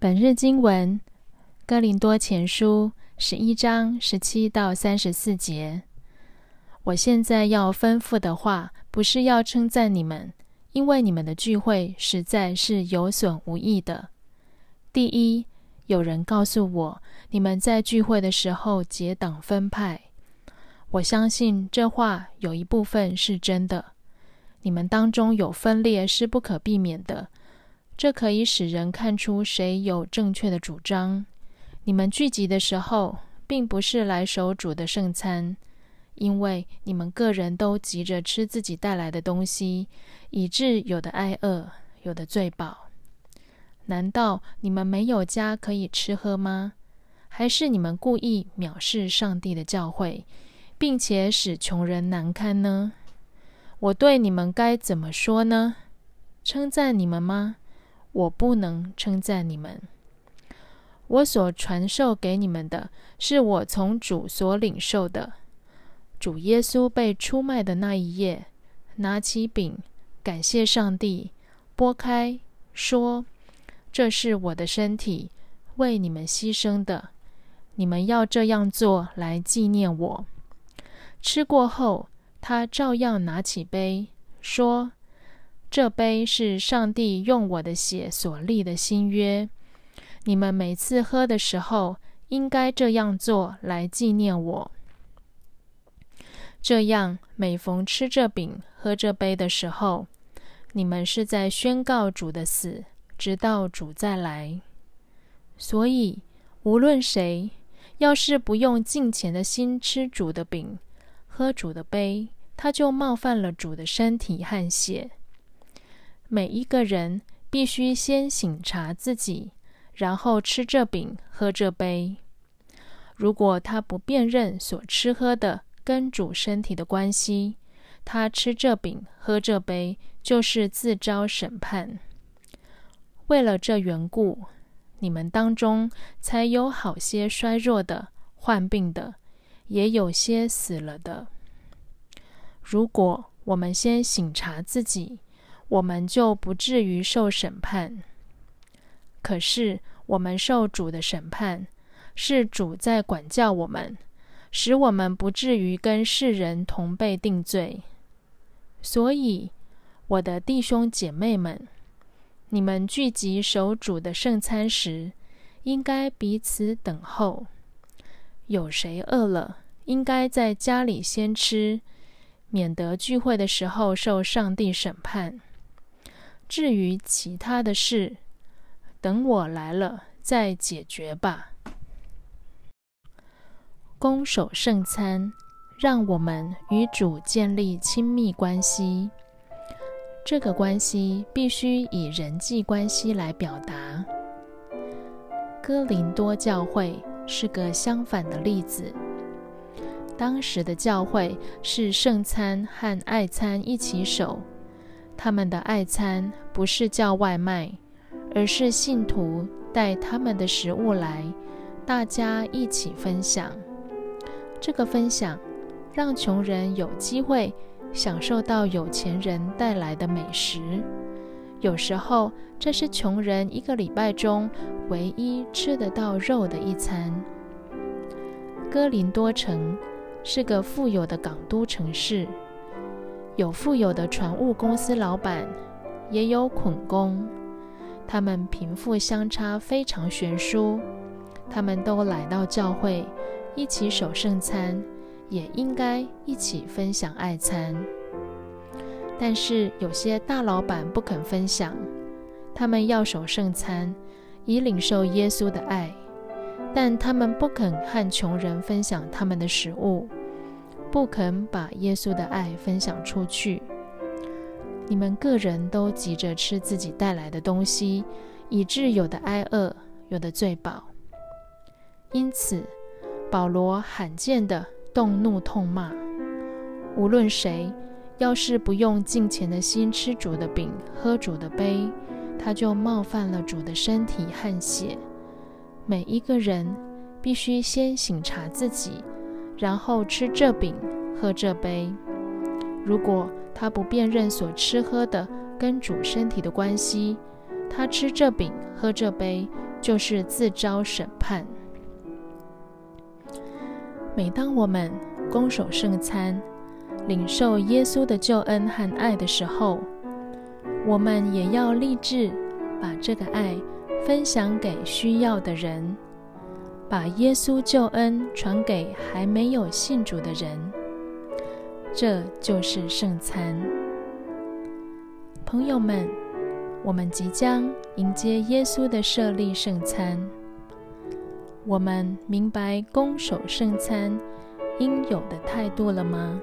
本日经文：哥林多前书十一章十七到三十四节。我现在要吩咐的话，不是要称赞你们，因为你们的聚会实在是有损无益的。第一，有人告诉我，你们在聚会的时候结党分派。我相信这话有一部分是真的。你们当中有分裂是不可避免的，这可以使人看出谁有正确的主张。你们聚集的时候，并不是来守主的圣餐，因为你们个人都急着吃自己带来的东西，以致有的挨饿，有的醉饱。难道你们没有家可以吃喝吗？还是你们故意藐视上帝的教诲？并且使穷人难堪呢？我对你们该怎么说呢？称赞你们吗？我不能称赞你们。我所传授给你们的是我从主所领受的。主耶稣被出卖的那一夜，拿起饼，感谢上帝，拨开，说：“这是我的身体，为你们牺牲的。你们要这样做来纪念我。”吃过后，他照样拿起杯，说：“这杯是上帝用我的血所立的新约。你们每次喝的时候，应该这样做来纪念我。这样，每逢吃这饼、喝这杯的时候，你们是在宣告主的死，直到主再来。所以，无论谁要是不用敬虔的心吃主的饼，喝主的杯，他就冒犯了主的身体和血。每一个人必须先醒察自己，然后吃这饼，喝这杯。如果他不辨认所吃喝的跟主身体的关系，他吃这饼，喝这杯，就是自招审判。为了这缘故，你们当中才有好些衰弱的、患病的。也有些死了的。如果我们先醒察自己，我们就不至于受审判。可是我们受主的审判，是主在管教我们，使我们不至于跟世人同被定罪。所以，我的弟兄姐妹们，你们聚集守主的圣餐时，应该彼此等候。有谁饿了，应该在家里先吃，免得聚会的时候受上帝审判。至于其他的事，等我来了再解决吧。攻守圣餐，让我们与主建立亲密关系。这个关系必须以人际关系来表达。哥林多教会。是个相反的例子。当时的教会是圣餐和爱餐一起守，他们的爱餐不是叫外卖，而是信徒带他们的食物来，大家一起分享。这个分享让穷人有机会享受到有钱人带来的美食。有时候，这是穷人一个礼拜中唯一吃得到肉的一餐。哥林多城是个富有的港都城市，有富有的船务公司老板，也有捆工，他们贫富相差非常悬殊。他们都来到教会，一起守圣餐，也应该一起分享爱餐。但是有些大老板不肯分享，他们要守圣餐，以领受耶稣的爱，但他们不肯和穷人分享他们的食物，不肯把耶稣的爱分享出去。你们个人都急着吃自己带来的东西，以致有的挨饿，有的醉饱。因此，保罗罕见的动怒痛骂，无论谁。要是不用敬虔的心吃主的饼、喝主的杯，他就冒犯了主的身体和血。每一个人必须先醒察自己，然后吃这饼、喝这杯。如果他不辨认所吃喝的跟主身体的关系，他吃这饼、喝这杯，就是自招审判。每当我们攻守圣餐，领受耶稣的救恩和爱的时候，我们也要立志把这个爱分享给需要的人，把耶稣救恩传给还没有信主的人。这就是圣餐。朋友们，我们即将迎接耶稣的设立圣餐。我们明白攻守圣餐应有的态度了吗？